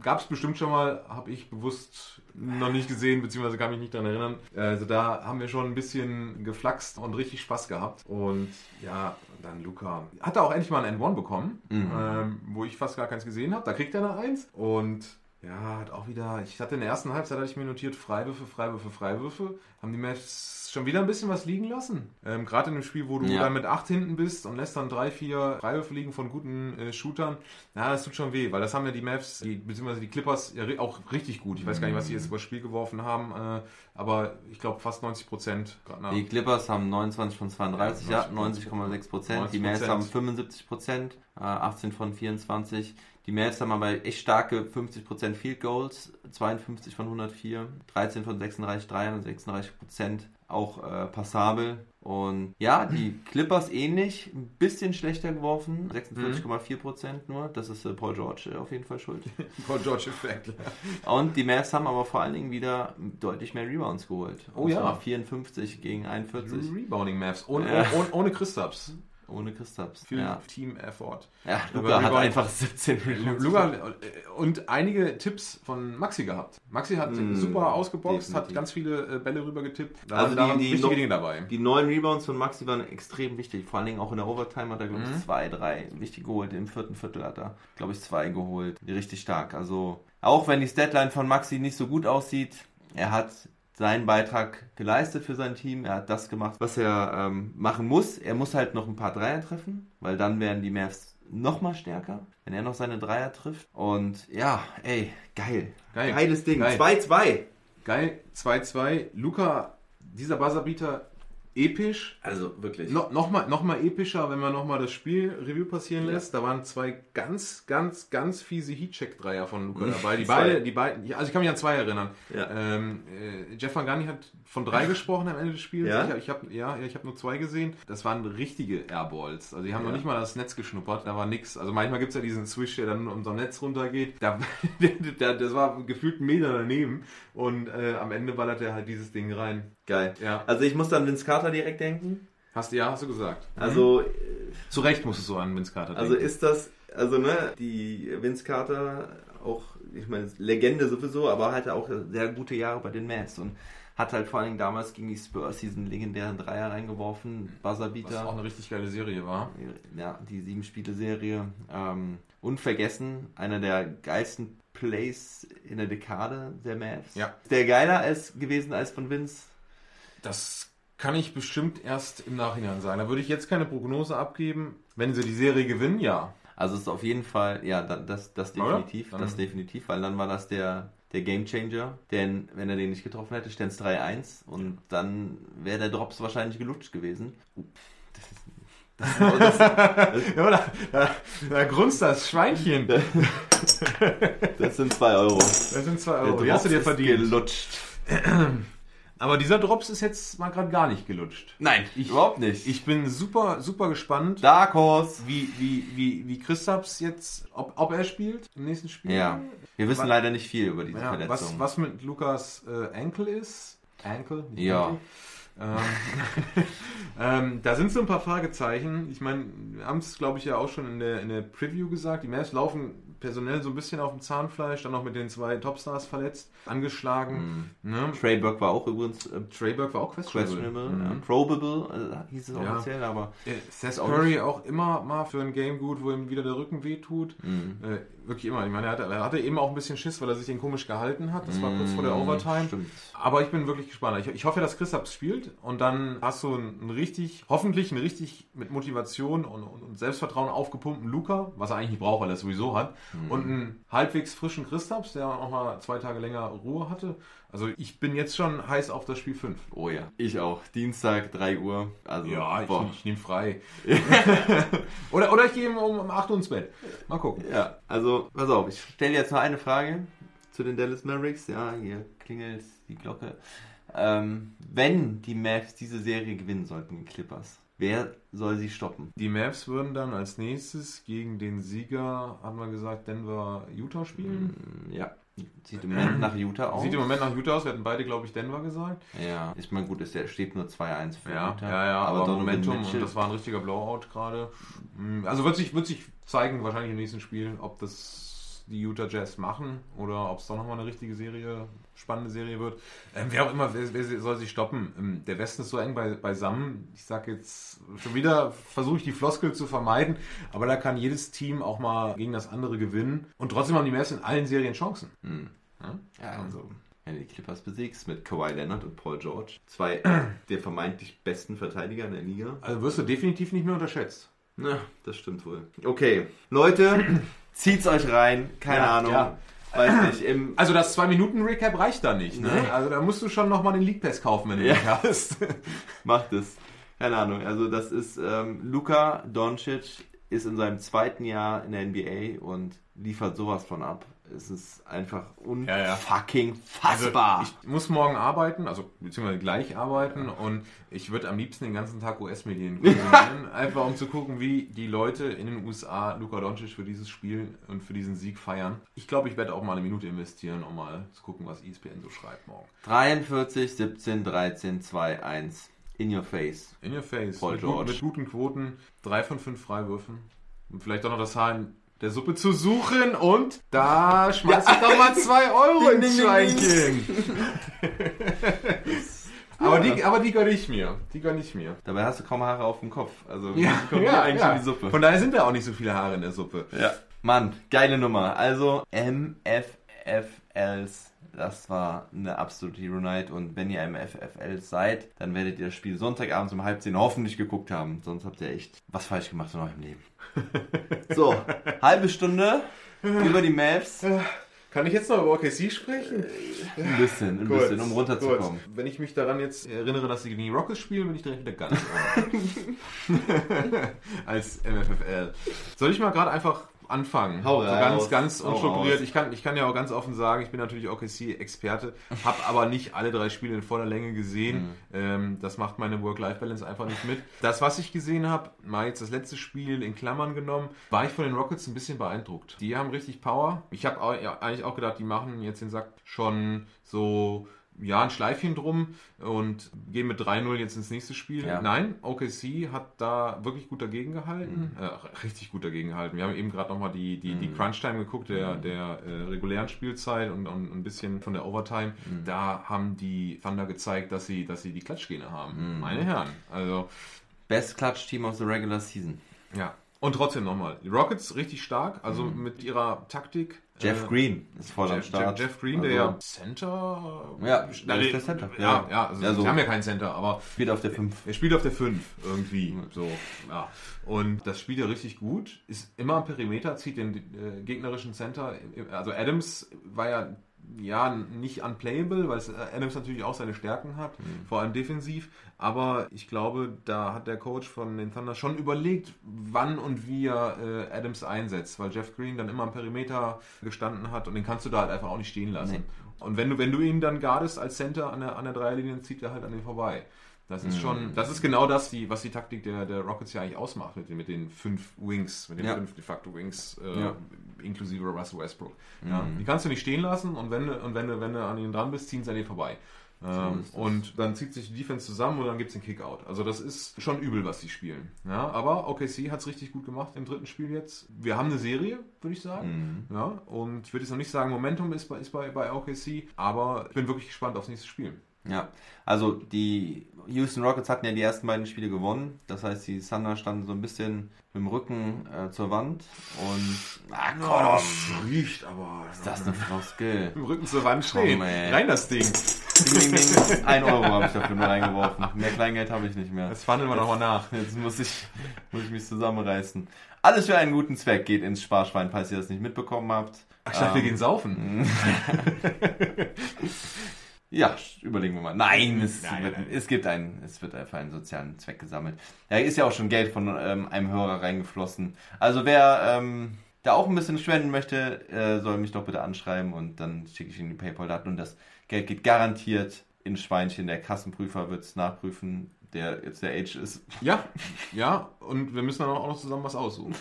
gab es bestimmt schon mal, habe ich bewusst noch nicht gesehen, beziehungsweise kann mich nicht daran erinnern. Also da haben wir schon ein bisschen geflaxt und richtig Spaß gehabt. Und ja, dann Luca. Hat er auch endlich mal ein N1 bekommen, ähm, wo ich fast gar keins gesehen habe. Da kriegt er eine Eins. Und ja, hat auch wieder, ich hatte in der ersten Halbzeit, hatte ich mir notiert, Freiwürfe, Freiwürfe, Freiwürfe. Haben die Mavs schon wieder ein bisschen was liegen lassen. Ähm, Gerade in dem Spiel, wo du Ja. dann mit 8 hinten bist und lässt dann drei, vier Freiwürfe liegen von guten äh, Shootern. Na, das tut schon weh, weil das haben ja die Mavs, die, beziehungsweise die Clippers ja auch richtig gut. Ich weiß gar nicht, was sie jetzt über das Spiel geworfen haben, äh, aber ich glaube fast 90 Prozent. Die Clippers haben 29 von 32, ja, Ja, 90,6 Prozent. Die 90%. Mavs haben 75 Prozent, äh, 18 von 24. Die Mavs haben aber echt starke 50 Prozent Field Goals, 52 von 104, 13 von 36 Dreiern, 36 Prozent auch äh, passabel. Und ja, die Clippers ähnlich, ein bisschen schlechter geworfen, 46,4 Prozent nur. Das ist äh, Paul George äh, auf jeden Fall schuld. Paul George Effekt. Und die Mavs haben aber vor allen Dingen wieder deutlich mehr Rebounds geholt. Oh Und ja. zwar 54 gegen 41. Rebounding Maps. Ohne, Ja. ohne, ohne Christaps. Ohne Christaps. Viel Ja. Team Effort. ja, Luca hat Rebound- einfach 17 Rebounds. Luca äh, und einige Tipps von Maxi gehabt. Maxi hat Mm, super ausgeboxt, hat definitiv. ganz viele äh, Bälle rüber getippt. Da Also waren, die- die wichtige no- Dinge dabei. Die neuen Rebounds von Maxi waren extrem wichtig. Vor allen Dingen auch in der Overtime hat er, glaube ich, Mhm. zwei, drei wichtig geholt. Im vierten Viertel hat er, glaube ich, zwei geholt. Richtig stark. Also, auch wenn die Statline von Maxi nicht so gut aussieht, er hat seinen Beitrag geleistet für sein Team. Er hat das gemacht, was er ähm, machen muss. Er muss halt noch ein paar Dreier treffen, weil dann werden die Mavs noch mal stärker, wenn er noch seine Dreier trifft. Und ja, ey, geil. Geil. Geiles Ding. Geil. 2-2. Geil, 2-2. Luca, dieser Buzzerbeater, episch. Also wirklich. No, Nochmal noch mal epischer, wenn man nochmal das Spiel Review passieren lässt. Da waren zwei ganz, ganz, ganz fiese Heatcheck-Dreier von Luca dabei. Die beide, die beiden, ja, also ich kann mich an zwei erinnern. Ja. Ähm, äh, Jeff Van Gundy hat von drei gesprochen am Ende des Spiels. Ja? Ich, ich habe ja, ja, ich hab nur zwei gesehen. Das waren richtige Airballs. Also die haben Ja. noch nicht mal das Netz geschnuppert. Da war nix. Also manchmal gibt es ja diesen Swish, der dann um so ein Netz runtergeht. Da, das war gefühlt ein Meter daneben. Und äh, am Ende ballert er halt dieses Ding rein. Geil. Ja. Also ich muss an Vince Carter direkt denken. Hast du ja, hast du gesagt. Also, Zu Recht musstest du an Vince Carter also denken. ist das, also ne, die Vince Carter auch, ich meine, Legende sowieso, aber hatte auch sehr gute Jahre bei den Mavs und hat halt vor allen Dingen damals gegen die Spurs diesen legendären Dreier reingeworfen, Was auch Buzzerbeater. eine richtig geile Serie war. Ja, die sieben Spiele Serie. Ähm, unvergessen, einer der geilsten Plays in der Dekade der Mavs. Ja. Der geiler als gewesen als von Vince. Das kann ich bestimmt erst im Nachhinein sagen. Da würde ich jetzt keine Prognose abgeben. Wenn sie die Serie gewinnen, ja. Also es ist auf jeden Fall, ja, da- das, das definitiv, das definitiv, weil dann war das der, der Game Changer. Denn wenn er den nicht getroffen hätte, ständ es 3-1 und dann wäre der Drops wahrscheinlich gelutscht gewesen. Das ist, das ist, das, ja da, da, da grunzt das Schweinchen. das sind 2 Euro. Das sind zwei Der Euro. Die hast du dir verdient. gelutscht. Aber dieser Drops ist jetzt mal gerade gar nicht gelutscht. Nein, überhaupt nicht. Ich bin super, super gespannt, Dark Horse. wie, wie, wie, wie Christaps jetzt, ob, ob er spielt im nächsten Spiel. Ja, wir wissen Was- leider nicht viel über diese Ja, Verletzung. was, was mit Lukas äh, Ankle ist. Ankle? Ja. Ähm, ähm, da sind so ein paar Fragezeichen. Ich meine, wir haben es, glaube ich, ja auch schon in der, in der Preview gesagt. Die Mavs laufen personell so ein bisschen auf dem Zahnfleisch, dann noch mit den zwei Topstars verletzt, angeschlagen. Ne? Trey Burke war auch übrigens äh, Trey Burke war auch questionable. questionable, Mhm. ja, probable, äh, hieß es Ja. offiziell, aber Äh, Seth auch Curry auch immer mal für ein Game gut, wo ihm wieder der Rücken wehtut. Mhm. Äh, wirklich immer. Ich meine, er hatte, er hatte eben auch ein bisschen Schiss, weil er sich den komisch gehalten hat. Das war kurz vor der Overtime. Mm, Stimmt. Aber ich bin wirklich gespannt. Ich, ich hoffe, dass Christaps spielt und dann hast du einen, einen richtig, hoffentlich einen richtig mit Motivation und, und, und Selbstvertrauen aufgepumpten Luca, was er eigentlich nicht braucht, weil er es sowieso hat, und einen halbwegs frischen Christaps, der auch mal zwei Tage länger Ruhe hatte. Also ich bin jetzt schon heiß auf das Spiel 5. Oh ja. Ich auch. Dienstag, 3 Uhr. Also, Ja, ich, ich nehme frei. oder, oder ich gehe um, um 8 Uhr ins Bett. Mal gucken. Ja, also, pass auf, ich stelle jetzt noch eine Frage zu den Dallas Mavericks. Ja, hier klingelt die Glocke. Ähm, wenn die Mavs diese Serie gewinnen sollten, die Clippers, wer soll sie stoppen? Die Mavs würden dann als nächstes gegen den Sieger, haben wir gesagt, Denver, Utah spielen. Hm, Ja, sieht im Moment nach Utah aus. Sieht im Moment nach Utah aus. Wir hatten beide, glaube ich, Denver gesagt. Ja, ich meine, gut, es steht nur 2-1 für Ja, Utah. ja, ja, aber, Donovan Momentum Mitchell- und das war ein richtiger Blowout gerade. Mm, Also wird sich, wird sich zeigen, wahrscheinlich im nächsten Spiel, ob das die Utah Jazz machen oder ob es doch nochmal eine richtige Serie, spannende Serie wird. Ähm, wer auch immer, wer, wer soll sich stoppen? Ähm, der Westen ist so eng bei, beisammen. Ich sage jetzt schon wieder, versuche ich die Floskel zu vermeiden, aber da kann jedes Team auch mal gegen das andere gewinnen. Und trotzdem haben die Mavs in allen Serien Chancen. Ja? Ja, also, wenn du die Clippers besiegst mit Kawhi Leonard und Paul George, zwei der vermeintlich besten Verteidiger in der Liga. Also wirst du definitiv nicht mehr unterschätzt. Na, das stimmt wohl. Okay, Leute, zieht's euch rein. Keine Ja, Ahnung. ja. Weiß nicht. Also das 2-Minuten-Recap reicht da nicht. Ne? Nee. Also da musst du schon nochmal den League Pass kaufen, wenn du Ja. ihn hast. macht es. Keine Ahnung. Also das ist ähm, Luka Doncic ist in seinem zweiten Jahr in der NBA und liefert sowas von ab. Es ist einfach Ja, ja. unfucking Also fassbar. ich muss morgen arbeiten, also beziehungsweise gleich arbeiten und ich würde am liebsten den ganzen Tag US-Medien konsumieren, einfach um zu gucken, wie die Leute in den USA Luka Doncic für dieses Spiel und für diesen Sieg feiern. Ich glaube, ich werde auch mal eine Minute investieren, um mal zu gucken, was ESPN so schreibt morgen. 43, 17, 13, 2, 1. In your face. In your face. Paul mit, George. Gut, mit guten Quoten, drei von fünf Freiwürfen. Und vielleicht auch noch das Haar in der Suppe zu suchen und da schmeiß ich doch mal zwei Euro Ding, ins Schweinchen. aber, die, aber die gönne ich mir. Die gönne ich mir. Dabei hast du kaum Haare auf dem Kopf. Also Ja, die kommen ja, ja, eigentlich ja. in die Suppe. Von daher sind da auch nicht so viele Haare in der Suppe. Ja. Mann, geile Nummer. Also MFFLs, das war eine absolute Hero Night und wenn ihr MFFLs seid, dann werdet ihr das Spiel Sonntagabends um halb zehn hoffentlich geguckt haben. Sonst habt ihr echt was falsch gemacht in eurem Leben. So, halbe Stunde über die Mavs. Kann ich jetzt noch über OKC sprechen? Ein bisschen, ein Kurz, bisschen, um runterzukommen. kurz. Wenn ich mich daran jetzt erinnere, dass sie gegen die Rockets spielen, bin ich direkt wieder ganz Als MFFL. Soll ich mal gerade einfach anfangen? Hau so ganz, ganz unstrukturiert. Ich kann, ich kann ja auch ganz offen sagen, ich bin natürlich OKC-Experte, habe aber nicht alle drei Spiele in voller Länge gesehen. Mhm. Ähm, das macht meine Work-Life-Balance einfach nicht mit. Das, was ich gesehen habe, mal jetzt das letzte Spiel in Klammern genommen, war ich von den Rockets ein bisschen beeindruckt. Die haben richtig Power. Ich habe ja, eigentlich auch gedacht, die machen jetzt den Sack schon so ja, ein Schleifchen drum und gehen mit 3-0 jetzt ins nächste Spiel. Ja. Nein, OKC hat da wirklich gut dagegen gehalten. Äh, richtig gut dagegen gehalten. Wir haben eben gerade nochmal die, die, die Crunch-Time geguckt, der, der äh, regulären Spielzeit und, und ein bisschen von der Overtime. Da haben die Thunder gezeigt, dass sie, dass sie die Klatschgene haben. Meine Herren. Also, Best Clutch Team of the Regular Season. ja. Und trotzdem nochmal. Die Rockets richtig stark, also mit ihrer Taktik. Jeff Green ist voll am Jeff, Start. Jeff, Jeff Green, der Also, ja Center. Ja, Na, der ist der Center. Ja, Ja. ja, also Ja, so. sie haben ja keinen Center, aber Spielt auf der 5. er spielt auf der 5 irgendwie. So, ja. Und das spielt er richtig gut. Ist immer am Perimeter, zieht den äh, gegnerischen Center. Also Adams war ja ja, nicht unplayable, weil äh, Adams natürlich auch seine Stärken hat, vor allem defensiv. Aber ich glaube, da hat der Coach von den Thunder schon überlegt, wann und wie er äh, Adams einsetzt, weil Jeff Green dann immer am Perimeter gestanden hat und den kannst du da halt einfach auch nicht stehen lassen. Nee. Und wenn du, wenn du ihn dann guardest als Center an der, an der Dreierlinie, zieht er halt an dir vorbei. Das ist schon, das ist genau das, die, was die Taktik der, der Rockets ja eigentlich ausmacht, mit den, mit den fünf Wings, mit den Ja. fünf de facto Wings, äh, Ja. Inklusive Russell Westbrook. Ja, die kannst du nicht stehen lassen und wenn, du- und wenn, du, wenn du an ihnen dran bist, ziehen sie an dir vorbei. Ähm, und dann zieht sich die Defense zusammen und dann gibt es den Kickout. Also das ist schon übel, was sie spielen. Ja, aber OKC hat es richtig gut gemacht im dritten Spiel jetzt. Wir haben eine Serie, würde ich sagen. Ja, und ich würde jetzt noch nicht sagen, Momentum ist bei, ist bei, bei OKC, aber ich bin wirklich gespannt aufs nächste Spiel. Ja, also die Houston Rockets hatten ja die ersten beiden Spiele gewonnen. Das heißt, die Thunder standen so ein bisschen mit dem Rücken äh, zur Wand. Und, ah komm, riecht aber. ist das eine Floskel? Im Rücken zur Wand stehen. Komm. Rein das Ding. Ding, ding, ding. Ein Euro habe ich dafür nur reingeworfen. Mehr Kleingeld habe ich nicht mehr. Das fandeln wir nochmal nach. Jetzt muss ich, muss ich mich zusammenreißen. Alles für einen guten Zweck geht ins Sparschwein, falls ihr das nicht mitbekommen habt. Ach, ich dachte, wir Ähm, gehen saufen. Ja, überlegen wir mal. Nein, es, Nein, wird, nein. es gibt einen, es wird für einen sozialen Zweck gesammelt. Da ist ja auch schon Geld von ähm, einem Hörer reingeflossen. Also wer ähm, da auch ein bisschen spenden möchte, äh, soll mich doch bitte anschreiben und dann schicke ich Ihnen die PayPal-Daten und das Geld geht garantiert in Schweinchen. Der Kassenprüfer wird es nachprüfen, der jetzt der Age ist. Ja, ja, und wir müssen dann auch noch zusammen was aussuchen.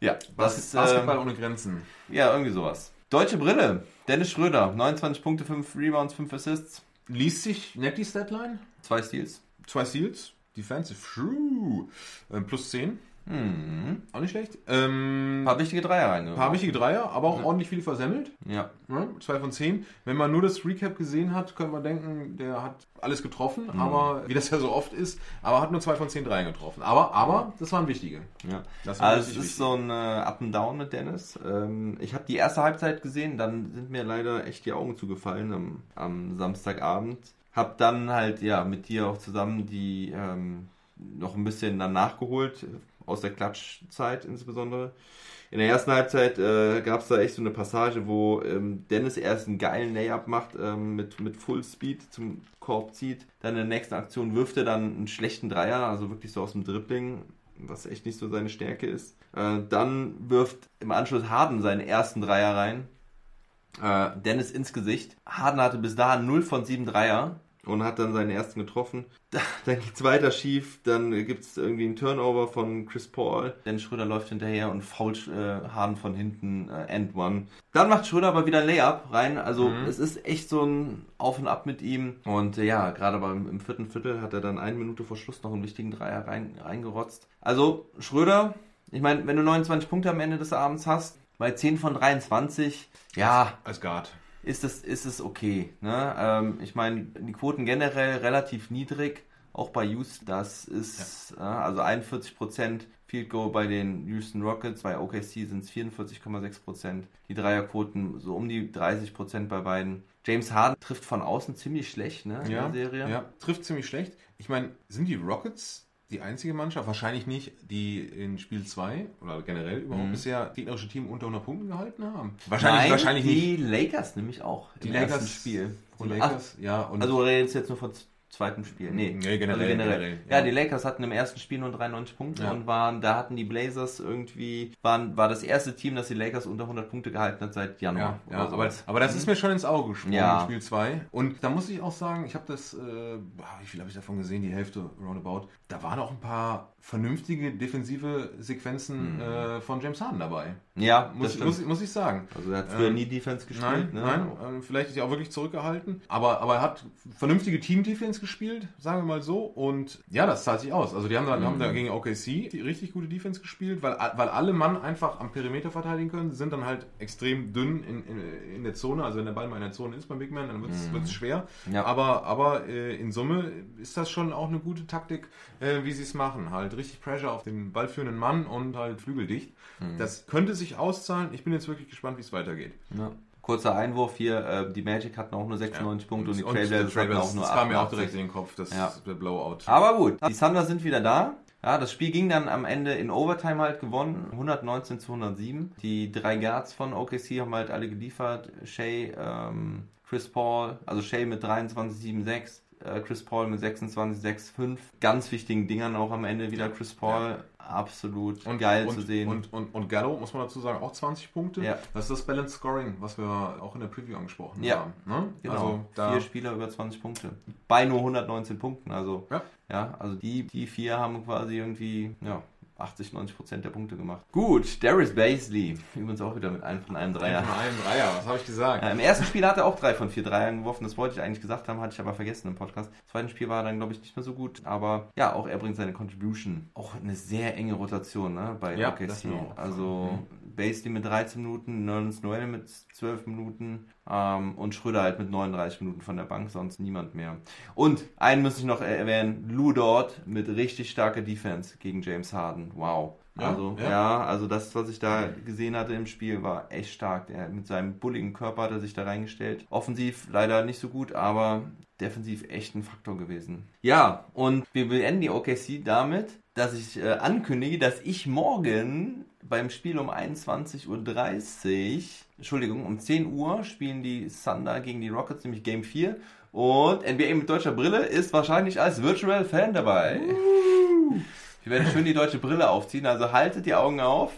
Ja, das ist Basketball ähm, ohne Grenzen. ja irgendwie sowas. Deutsche Brille. Dennis Schröder, 29 Punkte, 5 Rebounds, 5 Assists, Liest sich nett die Statline? 2 Steals. Zwei Steals, Defensive, True. Ähm, plus 10. Auch nicht schlecht. Ähm, Ein paar wichtige Dreier reingebracht. paar wichtige Dreier, aber auch ordentlich viel versemmelt. Ja. Ja, zwei von zehn. Wenn man nur das Recap gesehen hat, könnte man denken, der hat alles getroffen, aber wie das ja so oft ist, aber hat nur zwei von zehn Dreien getroffen. Aber, aber, das waren wichtige. Ja. Das war also es ist so ein äh, Up and Down mit Dennis. Ähm, ich habe die erste Halbzeit gesehen, dann sind mir leider echt die Augen zugefallen am, am Samstagabend. Hab dann halt ja mit dir auch zusammen die ähm, noch ein bisschen dann nachgeholt, aus der Klatschzeit insbesondere. In der ersten Halbzeit äh, gab es da echt so eine Passage, wo ähm, Dennis erst einen geilen Layup macht, ähm, mit, mit Full Speed zum Korb zieht. Dann in der nächsten Aktion wirft er dann einen schlechten Dreier, also wirklich so aus dem Dribbling, was echt nicht so seine Stärke ist. Äh, dann wirft im Anschluss Harden seinen ersten Dreier rein. Äh, Dennis ins Gesicht. Harden hatte bis dahin 0 von 7 Dreier und hat dann seinen ersten getroffen. Dann geht's weiter schief, dann gibt's irgendwie einen Turnover von Chris Paul. Dennis Schröder läuft hinterher und fault äh, Harden von hinten äh, End One. Dann macht Schröder aber wieder ein Layup rein. Also es ist echt so ein Auf und Ab mit ihm. Und äh, ja, gerade beim im vierten Viertel hat er dann eine Minute vor Schluss noch einen wichtigen Dreier rein, reingerotzt. Also Schröder, ich meine, wenn du 29 Punkte am Ende des Abends hast, bei 10 von 23, ja, Als Guard. Ist es, ist es okay. Ne? Ähm, ich meine, die Quoten generell relativ niedrig, auch bei Houston. Das ist äh, also 41% Field Goal bei den Houston Rockets, bei OKC sind es 44,6%. Die Dreierquoten so um die 30% bei beiden. James Harden trifft von außen ziemlich schlecht ne, in Ja, der Serie. ja, trifft ziemlich schlecht. Ich meine, sind die Rockets die einzige Mannschaft, wahrscheinlich nicht, die in Spiel 2 oder generell überhaupt bisher gegnerische Team unter 100 Punkten gehalten haben? Wahrscheinlich, Nein, wahrscheinlich die nicht. Lakers nämlich auch Die im Lakers- Spiel. Die Lakers, ja, und Also oder jetzt jetzt nur von zweiten Spiel? Nee, Nee, generell, Also generell, ja. ja. die Lakers hatten im ersten Spiel nur 93 Punkte Ja. und waren, da hatten die Blazers irgendwie, waren, war das erste Team, das die Lakers unter 100 Punkte gehalten hat seit Januar. Ja, ja aber, aber das ist mir schon ins Auge gesprungen Ja. in Spiel 2. Und da muss ich auch sagen, ich habe das, äh, wie viel habe ich davon gesehen? Die Hälfte roundabout. Da waren auch ein paar vernünftige defensive Sequenzen äh, von James Harden dabei. ja, Muss, muss, muss ich sagen. also er hat früher Ähm, nie Defense gespielt. Nein, ne? nein, ähm, vielleicht ist er auch wirklich zurückgehalten. Aber, aber er hat vernünftige Team-Defense gespielt, sagen wir mal so. Und ja, das zahlt sich aus. Also die haben da, haben da gegen OKC richtig gute Defense gespielt, weil, weil alle Mann einfach am Perimeter verteidigen können. Sie sind dann halt extrem dünn in, in, in der Zone. Also wenn der Ball mal in der Zone ist beim Big Man, dann wird es schwer. Ja. Aber, aber äh, in Summe ist das schon auch eine gute Taktik, äh, wie sie es machen. Halt richtig Pressure auf den ballführenden Mann und halt flügeldicht. Das könnte sich auszahlen. Ich bin jetzt wirklich gespannt, wie es weitergeht. Ja. Kurzer Einwurf hier, äh, die Magic hatten auch nur 96 Punkte und die Trailblazers hatten auch nur Das kam mir auch 88. direkt in den Kopf, das Ja. der Blowout. Aber gut, die Thunder sind wieder da. Ja, das Spiel ging dann am Ende in Overtime halt gewonnen, 119 zu 107. Die drei Guards von OKC haben halt alle geliefert. Shea, ähm, Chris Paul, also Shea mit 23, 7, 6, äh, Chris Paul mit 26, 6, 5. Ganz wichtigen Dingern auch am Ende wieder Chris Paul. Absolut geil und, zu sehen. Und, und, und Gallo, muss man dazu sagen, auch 20 Punkte. Ja. Das ist das Balance Scoring, was wir auch in der Preview angesprochen Ja. haben. Ne? Genau, Also da, vier Spieler über 20 Punkte. Bei nur 119 Punkten. Also, Ja. ja, also die, die vier haben quasi irgendwie, ja, 80, 90 Prozent der Punkte gemacht. Gut, Darius Baisley. Übrigens auch wieder mit einem von einem Dreier. Von einem Dreier, was habe ich gesagt? Ja, Im ersten Spiel hat er auch drei von vier Dreiern geworfen. Das wollte ich eigentlich gesagt haben, hatte ich aber vergessen im Podcast. Im zweiten Spiel war er dann, glaube ich, nicht mehr so gut. Aber ja, auch er bringt seine Contribution. Auch eine sehr enge Rotation ne, bei Ja, OKC. Also Basley mit 13 Minuten, Nerlens Noel mit 12 Minuten ähm, und Schröder halt mit 39 Minuten von der Bank, sonst niemand mehr. Und einen muss ich noch erwähnen, Lou Dort mit richtig starker Defense gegen James Harden. Wow. Ja, also, ja. ja. also das, was ich da gesehen hatte im Spiel, war echt stark. Er, mit seinem bulligen Körper hat er sich da reingestellt. Offensiv leider nicht so gut, aber defensiv echt ein Faktor gewesen. Ja, und wir beenden die OKC damit, dass ich äh, ankündige, dass ich morgen beim Spiel um 21.30 Uhr, Entschuldigung, um 10 Uhr spielen die Thunder gegen die Rockets, nämlich Game 4. Und NBA mit deutscher Brille ist wahrscheinlich als Virtual Fan dabei. Wir werden schön die deutsche Brille aufziehen, also haltet die Augen auf.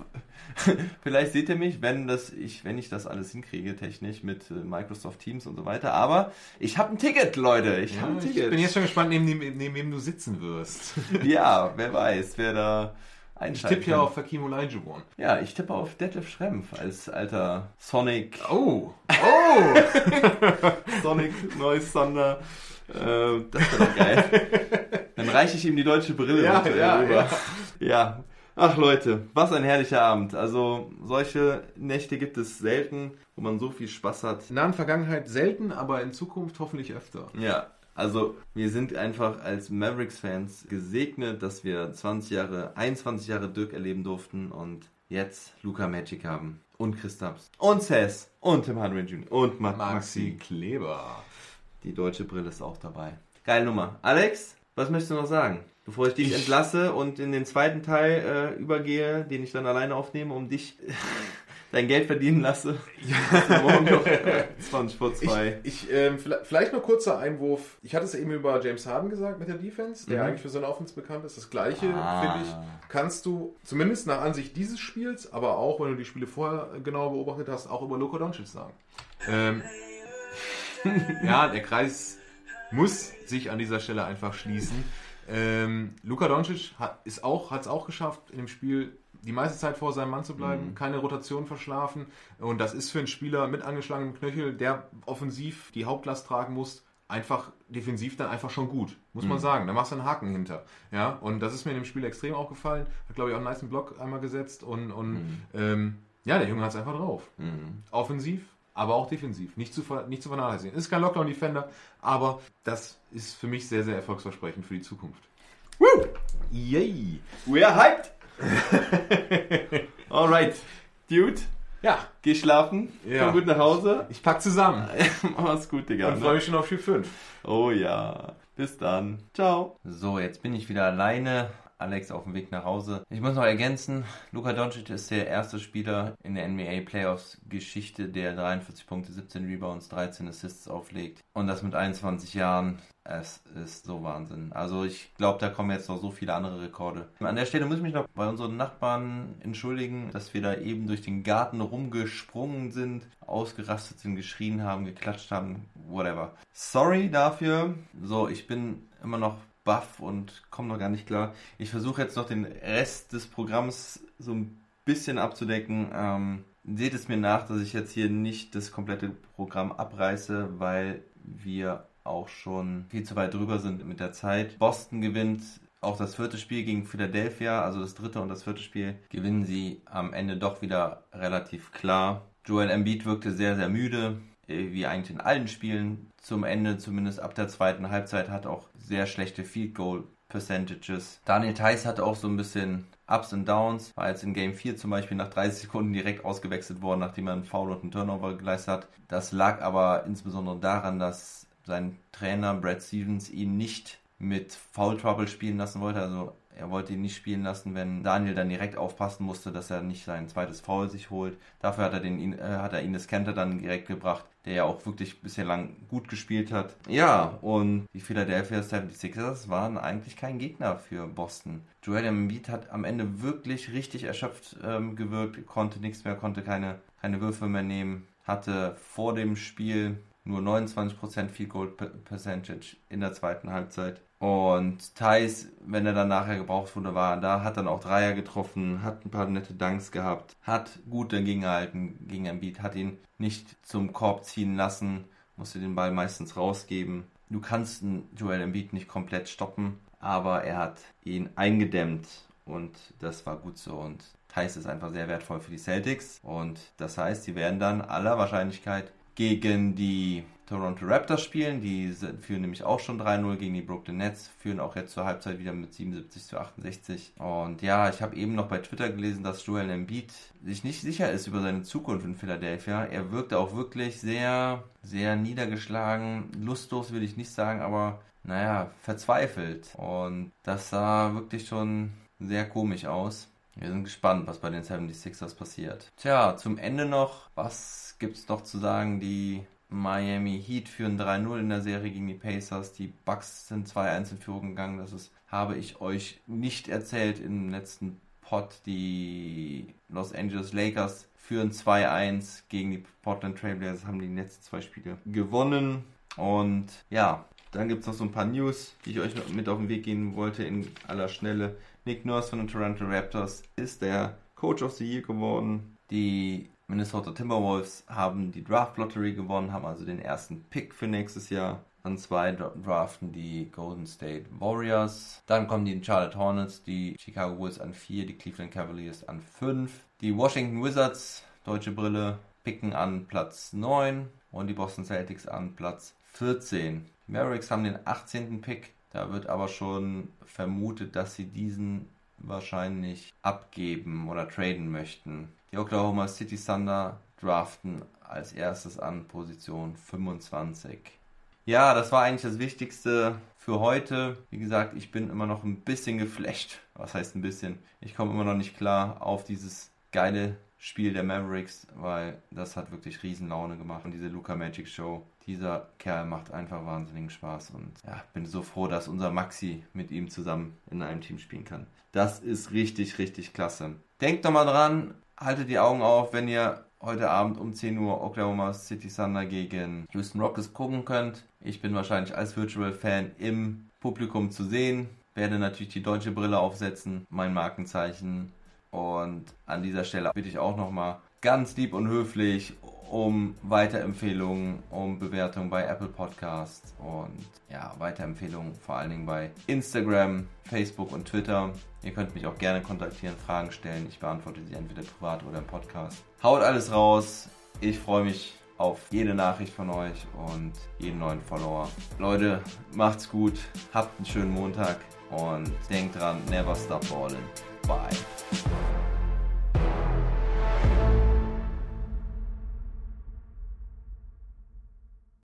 Vielleicht seht ihr mich, wenn, das ich, wenn ich das alles hinkriege, technisch mit äh, Microsoft Teams und so weiter. Aber ich habe ein Ticket, Leute. Ich habe Ja, ein ich Ticket. bin jetzt schon gespannt, neben, neben, neben wem du sitzen wirst. ja, wer weiß, wer da Ich einschaltet. tippe ja auf Hakim Olajuwon. Ja, ich tippe auf Detlef Schrempf als alter Sonic. Oh, oh! Sonic, neues Sonder. Äh, das wäre doch geil. Dann reiche ich ihm die deutsche Brille Ja, mit, äh, ja, rüber. Ja. Ach Leute, was ein herrlicher Abend. Also solche Nächte gibt es selten, wo man so viel Spaß hat. In nahen Vergangenheit selten, aber in Zukunft hoffentlich öfter. Ja, also wir sind einfach als Mavericks-Fans gesegnet, dass wir 20 Jahre, 21 Jahre Dirk erleben durften und jetzt Luca Magic haben. Und Christaps. Und Cess. Und Tim Hardaway Jr. Und Ma Maxi Maxi. Kleber. Die deutsche Brille ist auch dabei. Geile Nummer. Alex, was möchtest du noch sagen? Bevor ich dich Ich- entlasse entlasse und in den zweiten Teil äh, übergehe, den ich dann alleine aufnehme, um dich dein Geld verdienen lasse. Ja. Morgen noch 20 vor 2. Ich, ich, ähm, vielleicht, vielleicht noch kurzer Einwurf. Ich hatte es eben über James Harden gesagt mit der Defense, der Mhm. eigentlich für seine Offense bekannt ist. Das gleiche, Ah. finde ich, kannst du zumindest nach Ansicht dieses Spiels, aber auch, wenn du die Spiele vorher genau beobachtet hast, auch über Luka Doncic sagen. Ähm, ja, der Kreis muss sich an dieser Stelle einfach schließen. Ähm, Luka Doncic hat es auch, auch geschafft, in dem Spiel die meiste Zeit vor seinem Mann zu bleiben, keine Rotation verschlafen. Und das ist für einen Spieler mit angeschlagenem Knöchel, der offensiv die Hauptlast tragen muss, einfach defensiv dann einfach schon gut, muss man sagen. Da machst du einen Haken hinter. Ja, und das ist mir in dem Spiel extrem aufgefallen. Hat, glaube ich, auch einen nice Block einmal gesetzt und, und ähm, ja, der Junge hat es einfach drauf. Offensiv, aber auch defensiv. Nicht zu, nicht zu vernachlässigen. Ist kein Lockdown-Defender, aber das ist für mich sehr, sehr erfolgsversprechend für die Zukunft. Yay! We are hyped! Alright, Dude, Ja, geh schlafen, Ja. komm gut nach Hause. ich pack zusammen Mach's gut, Digga. und freue mich schon auf Spiel 5. Oh ja, bis dann. Ciao. So, jetzt bin ich wieder alleine. Alex auf dem Weg nach Hause. Ich muss noch ergänzen, Luka Doncic ist der erste Spieler in der NBA Playoffs Geschichte, der 43 Punkte, 17 Rebounds, 13 Assists auflegt. Und das mit 21 Jahren. Es ist so Wahnsinn. Also ich glaube, da kommen jetzt noch so viele andere Rekorde. An der Stelle muss ich mich noch bei unseren Nachbarn entschuldigen, dass wir da eben durch den Garten rumgesprungen sind, ausgerastet sind, geschrien haben, geklatscht haben, whatever. Sorry dafür. So, ich bin immer noch baff und komme noch gar nicht klar. Ich versuche jetzt noch den Rest des Programms so ein bisschen abzudecken. Ähm, seht es mir nach, dass ich jetzt hier nicht das komplette Programm abreiße, weil wir auch schon viel zu weit drüber sind mit der Zeit. Boston gewinnt auch das vierte Spiel gegen Philadelphia, also das dritte und das vierte Spiel, gewinnen sie am Ende doch wieder relativ klar. Joel Embiid wirkte sehr, sehr müde, äh, wie eigentlich in allen Spielen. Zum Ende, zumindest ab der zweiten Halbzeit, hat auch sehr schlechte Field Goal Percentages. Daniel Theiss hatte auch so ein bisschen Ups und Downs, war jetzt in Game 4 zum Beispiel nach 30 Sekunden direkt ausgewechselt worden, nachdem er einen Foul und einen Turnover geleistet hat. Das lag aber insbesondere daran, dass sein Trainer Brad Stevens ihn nicht mit Foul Trouble spielen lassen wollte. Also er wollte ihn nicht spielen lassen, wenn Daniel dann direkt aufpassen musste, dass er nicht sein zweites Foul sich holt. Dafür hat er den äh, hat er Ines Kanter dann direkt gebracht, der ja auch wirklich bisher lang gut gespielt hat. Ja, und die Philadelphia 76ers waren eigentlich kein Gegner für Boston. Joel Embiid hat am Ende wirklich richtig erschöpft ähm, gewirkt, konnte nichts mehr, konnte keine, keine Würfe mehr nehmen, hatte vor dem Spiel nur 29% Field Goal Per- Percentage in der zweiten Halbzeit. Und Thais, wenn er dann nachher gebraucht wurde, war da, hat dann auch Dreier getroffen, hat ein paar nette Dunks gehabt, hat gut dagegen gehalten gegen Embiid, hat ihn nicht zum Korb ziehen lassen, musste den Ball meistens rausgeben. Du kannst Joel Embiid nicht komplett stoppen, aber er hat ihn eingedämmt und das war gut so und Thais ist einfach sehr wertvoll für die Celtics und das heißt, sie werden dann aller Wahrscheinlichkeit gegen die Toronto Raptors spielen. Die führen nämlich auch schon 3-0 gegen die Brooklyn Nets, führen auch jetzt zur Halbzeit wieder mit 77 zu 68. Und ja, ich habe eben noch bei Twitter gelesen, dass Joel Embiid sich nicht sicher ist über seine Zukunft in Philadelphia. Er wirkte auch wirklich sehr, sehr niedergeschlagen. Lustlos will ich nicht sagen, aber naja, verzweifelt. Und das sah wirklich schon sehr komisch aus. Wir sind gespannt, was bei den 76ers passiert. Tja, zum Ende noch, was gibt's noch zu sagen? Die Miami Heat führen 3-0 in der Serie gegen die Pacers. Die Bucks sind 2-1 in Führung gegangen. Das ist, habe ich euch nicht erzählt im letzten Pod. Die Los Angeles Lakers führen 2-1 gegen die Portland Trailblazers, haben die letzten zwei Spiele gewonnen. Und ja, dann gibt es noch so ein paar News, die ich euch mit auf den Weg gehen wollte in aller Schnelle. Nick Nurse von den Toronto Raptors ist der Coach of the Year geworden. Die Minnesota Timberwolves haben die Draft Lottery gewonnen, haben also den ersten Pick für nächstes Jahr. An zwei draften die Golden State Warriors. Dann kommen die Charlotte Hornets, die Chicago Bulls an 4, die Cleveland Cavaliers an 5. Die Washington Wizards, deutsche Brille, picken an Platz 9 und die Boston Celtics an Platz 14. Die Mavericks haben den 18. Pick. Da wird aber schon vermutet, dass sie diesen wahrscheinlich abgeben oder traden möchten. Die Oklahoma City Thunder draften als erstes an Position 25. Ja, das war eigentlich das Wichtigste für heute. Wie gesagt, ich bin immer noch ein bisschen geflecht. Was heißt ein bisschen? Ich komme immer noch nicht klar auf dieses geile Spiel der Mavericks, weil das hat wirklich Riesenlaune gemacht. Und diese Luca Magic Show, dieser Kerl macht einfach wahnsinnigen Spaß. Und ja, bin so froh, dass unser Maxi mit ihm zusammen in einem Team spielen kann. Das ist richtig, richtig klasse. Denkt doch mal dran, haltet die Augen auf, wenn ihr heute Abend um 10 Uhr Oklahoma City Thunder gegen Houston Rockets gucken könnt. Ich bin wahrscheinlich als Virtual Fan im Publikum zu sehen. Werde natürlich die deutsche Brille aufsetzen, mein Markenzeichen. Und an dieser Stelle bitte ich auch nochmal ganz lieb und höflich um Weiterempfehlungen, um Bewertungen bei Apple Podcasts und ja, Weiterempfehlungen vor allen Dingen bei Instagram, Facebook und Twitter. Ihr könnt mich auch gerne kontaktieren, Fragen stellen. Ich beantworte sie entweder privat oder im Podcast. Haut alles raus. Ich freue mich auf jede Nachricht von euch und jeden neuen Follower. Leute, macht's gut, habt einen schönen Montag und denkt dran, never stop balling. Bye.